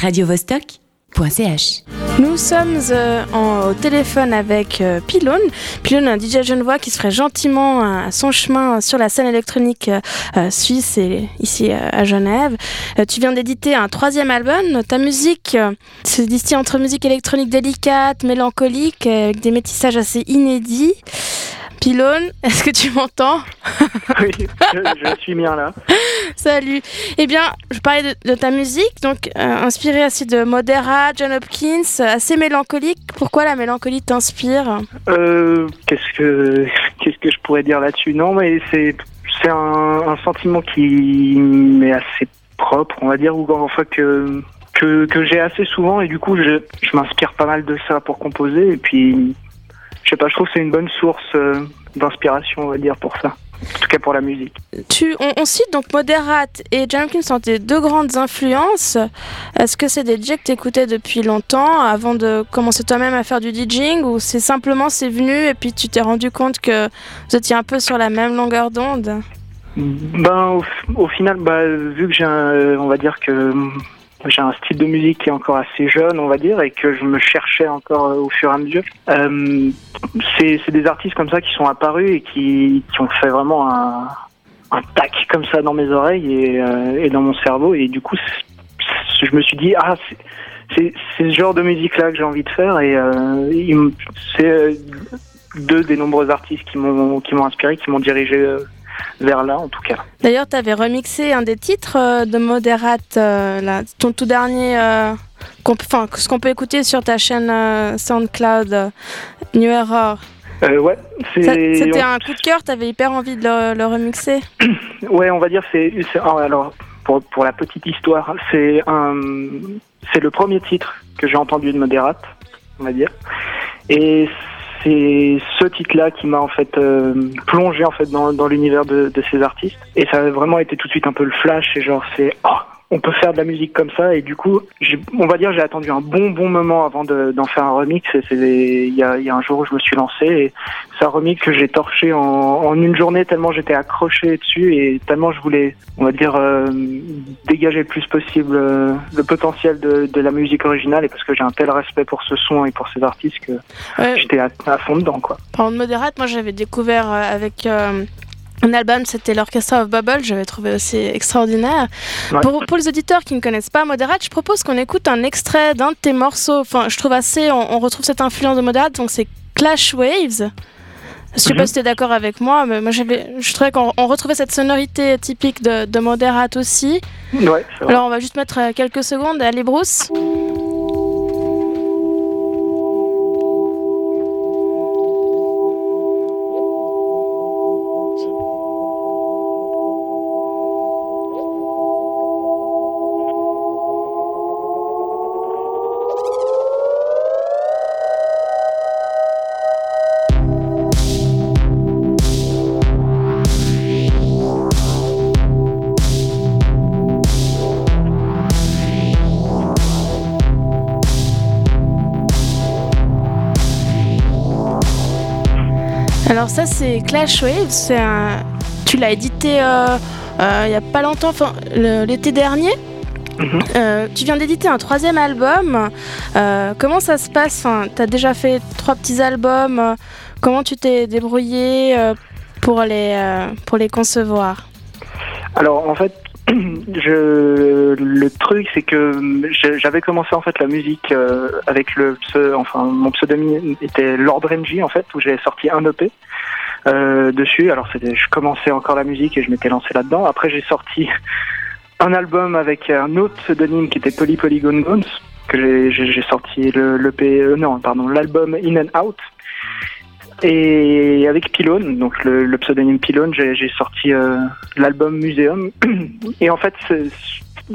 radiovostok.ch. Nous sommes euh, en, au téléphone avec euh, Pylone. Pylone, un DJ genevois qui se ferait gentiment euh, son chemin sur la scène électronique euh, suisse et ici euh, à Genève. Euh, tu viens d'éditer un troisième album. Ta musique euh, se distille entre musique électronique délicate, mélancolique, euh, avec des métissages assez inédits. Pylone, est-ce que tu m'entends? Oui, je, je suis bien là. Salut. Eh bien, je parlais de, ta musique, donc euh, inspirée assez de Modera, John Hopkins, euh, assez mélancolique. Pourquoi la mélancolie t'inspire Euh, qu'est-ce que que je pourrais dire là-dessus? Non, mais c'est un, sentiment qui m'est assez propre, on va dire, ou enfin que que, que j'ai assez souvent et du coup je, m'inspire pas mal de ça pour composer et puis je sais pas, je trouve que c'est une bonne source d'inspiration, on va dire, pour ça. En tout cas pour la musique. tu, on, on cite donc Moderate et John Hopkins sont tes deux grandes influences. Est-ce que c'est des DJ que t'écoutais depuis longtemps avant de commencer toi-même à faire du DJing ou c'est simplement c'est venu et puis tu t'es rendu compte que vous étiez un peu sur la même longueur d'onde? Ben au, au final, bah, vu que j'ai un, on va dire que j'ai un style de musique qui est encore assez jeune, on va dire, et que je me cherchais encore euh, au fur et à mesure. Euh, c'est des artistes comme ça qui sont apparus et qui, qui ont fait vraiment un, un tac comme ça dans mes oreilles et, euh, dans mon cerveau. Et du coup, je me suis dit, ah, c'est- ce genre de musique-là que j'ai envie de faire. Et euh, c'est deux des nombreux artistes qui m'ont inspiré, qui m'ont dirigé vers là, en tout cas. D'ailleurs, tu avais remixé un des titres euh, de Moderate, euh, là, ton tout dernier, euh, enfin, ce qu'on peut écouter sur ta chaîne SoundCloud, New Error. Euh, ouais, C'était un coup de cœur, tu avais hyper envie de le, le remixer. Ouais, on va dire c'est ah, alors pour pour la petite histoire, c'est le premier titre que j'ai entendu de Modérate, on va dire. Et c'est ce titre-là qui m'a en fait euh, plongé en fait dans, l'univers de, ces artistes. Et ça a vraiment été tout de suite un peu le flash. Et genre c'est ah on peut faire de la musique comme ça. Et du coup, on va dire j'ai attendu un bon bon moment avant de- d'en faire un remix. Et c'est il y a, il y a un jour où je me suis lancé et c'est un remix que j'ai torché en, en une journée tellement j'étais accroché dessus et tellement je voulais, on va dire, euh, dégager le plus possible euh, le potentiel de, de la musique originale et parce que j'ai un tel respect pour ce son et pour ces artistes que Ouais, j'étais à, à fond dedans quoi. Parlant de Moderate, moi j'avais découvert euh, avec euh, un album, c'était l'Orchestra of Bubble, j'avais trouvé aussi extraordinaire. Ouais. Pour, pour les auditeurs qui ne connaissent pas Moderate, je propose qu'on écoute un extrait d'un de tes morceaux. Enfin, je trouve assez, on, on retrouve cette influence de Moderate, donc c'est Clash Waves. Je sais Mhm. pas si tu es d'accord avec moi, mais moi je trouvais qu'on on retrouvait cette sonorité typique de, de Moderate aussi. Ouais, vrai. Alors on va juste mettre quelques secondes. Allez Bruce. Alors ça c'est Clash c'est un... tu l'as édité euh, euh, il y a pas longtemps, enfin l'été dernier. Mhm. Euh, tu viens d'éditer un troisième album. Euh, comment ça se passe? Enfin, Tu as déjà fait trois petits albums. euh, comment tu t'es débrouillé euh, pour, les, euh, pour les concevoir? Alors en fait, je, le truc c'est que je- j'avais commencé en fait la musique euh, avec le enfin mon pseudonyme était Lord Renji en fait où j'ai sorti un EP euh, dessus. Alors c'était, je commençais encore la musique et je m'étais lancé là-dedans. Après j'ai sorti un album avec un autre pseudonyme qui était Poly Polygon Bones que j'ai sorti le l'EP euh, non pardon l'album In and Out. Et avec Pylone, donc le, pseudonyme Pylone, j'ai sorti euh, l'album Muséum. Et en fait, ce-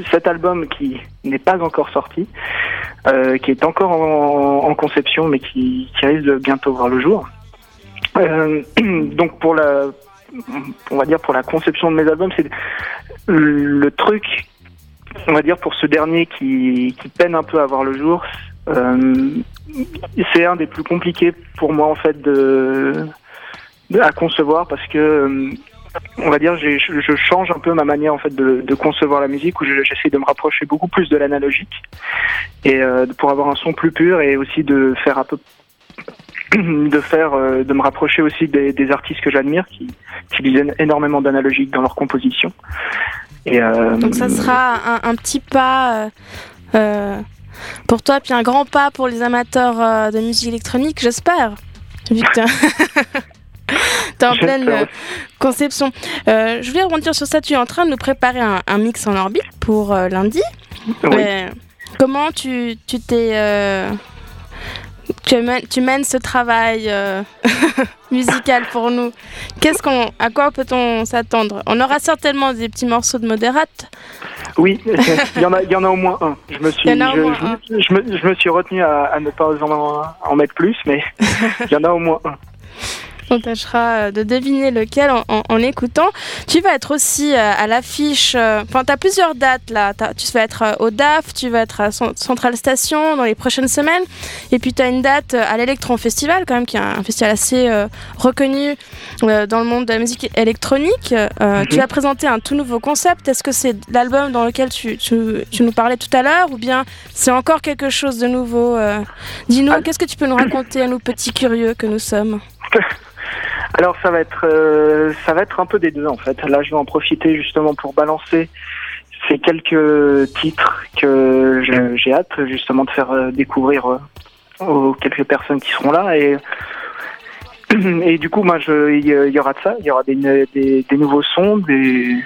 cet album qui n'est pas encore sorti, euh, qui est encore en, en conception, mais qui, qui risque de bientôt voir le jour. Euh, donc pour la, on va dire pour la conception de mes albums, c'est le truc, on va dire pour ce dernier qui, qui peine un peu à voir le jour. euh, c'est un des plus compliqués pour moi en fait de, à concevoir parce que euh, on va dire, je, change un peu ma manière en fait de, de concevoir la musique, où j'essaie de me rapprocher beaucoup plus de l'analogique et euh, pour avoir un son plus pur et aussi de faire un peu de faire euh, de me rapprocher aussi des, des artistes que j'admire qui utilisent énormément d'analogique dans leur composition. Et, euh, Donc ça sera un, un petit pas pour toi, puis un grand pas pour les amateurs de musique électronique, j'espère. Victor. T'es en pleine euh, conception. Euh, je voulais rebondir sur ça. Tu es en train de nous préparer un, mix en orbite pour euh, lundi. comment tu t'es. Tu, tu, mènes ce travail musical pour nous. Qu'est-ce qu'on, à quoi peut-on s'attendre? On aura certainement des petits morceaux de modérate. Oui, il y en a, il y en a au moins un. Je me suis, je, me, je, me, suis retenu à, à ne pas en, en mettre plus, mais il y en a au moins un. On tâchera euh, de deviner lequel en, écoutant. Tu vas être aussi euh, à l'affiche. Euh, enfin, tu as plusieurs dates là. Tu vas être au DAF, tu vas être à Centrale Station dans les prochaines semaines. Et puis, tu as une date à l'Electron Festival, quand même, qui est un festival assez reconnu dans le monde de la musique électronique. Mhm. Tu as présenté un tout nouveau concept. Est-ce que c'est l'album dans lequel tu, nous parlais tout à l'heure ou bien c'est encore quelque chose de nouveau Dis-nous, ah. qu'est-ce que tu peux nous raconter à nous petits curieux que nous sommes? Alors ça va être euh, ça va être un peu des deux en fait. Là je vais en profiter justement pour balancer ces quelques titres que j'ai hâte justement de faire euh, découvrir euh, aux quelques personnes qui seront là et et du coup moi il y, aura de ça, il y aura des, des, nouveaux sons, des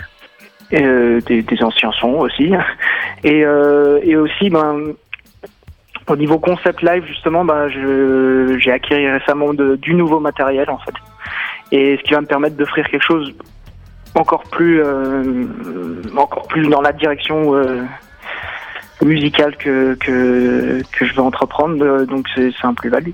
des, anciens sons aussi et et aussi ben au niveau concept live, justement, bah, j'ai acquis récemment du nouveau matériel, en fait. Et ce qui va me permettre d'offrir quelque chose encore plus, euh, encore plus dans la direction euh, musicale que, que, que, je veux entreprendre. Donc, c'est un plus-value.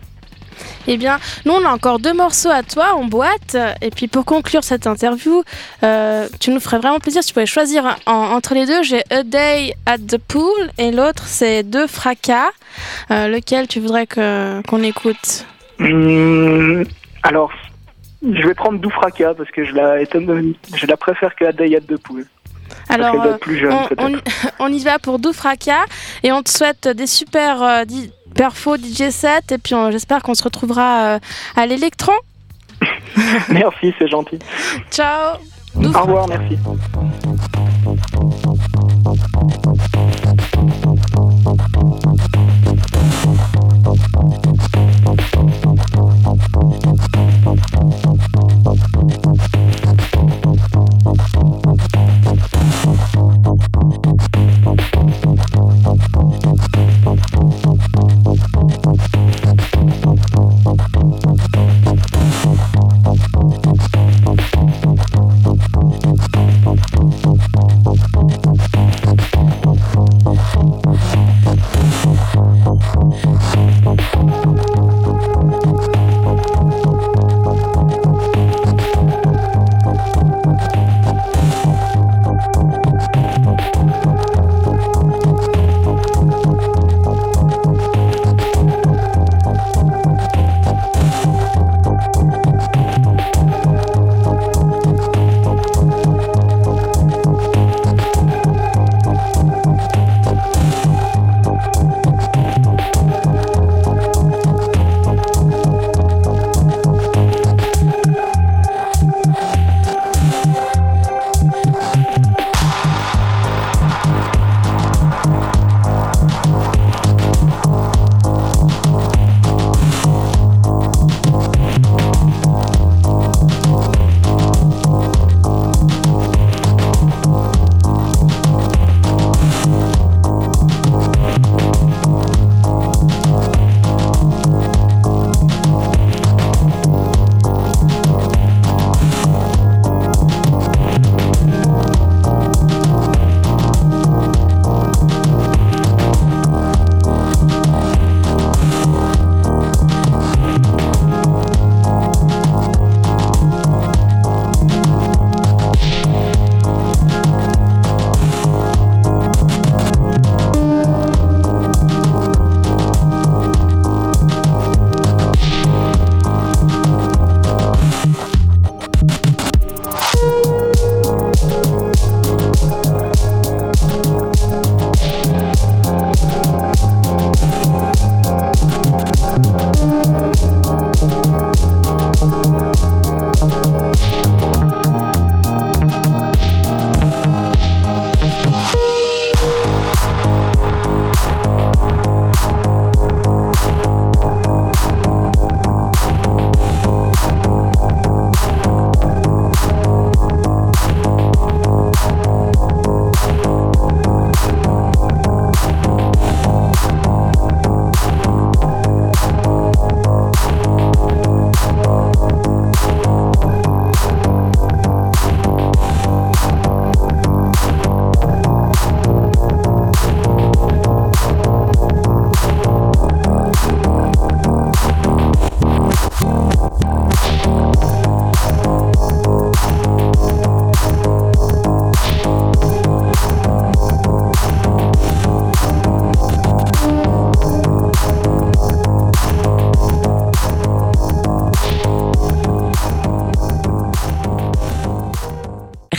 Eh bien, nous, on a encore deux morceaux à toi en boîte. Et puis, pour conclure cette interview, euh, tu nous ferais vraiment plaisir si tu pouvais choisir entre les deux. J'ai A Day at the Pool et l'autre, c'est Deux Fracas. Euh, lequel tu voudrais qu'on écoute? Hmm, Alors, je vais prendre Deux Fracas parce que je la, je la préfère que A Day at the Pool. Alors, on, y va pour Doufraka et on te souhaite des super euh, perfos DJ set et puis j'espère qu'on se retrouvera euh, à l'électron. merci, c'est gentil. Ciao. Au revoir, merci.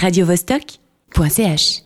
radiovostok.ch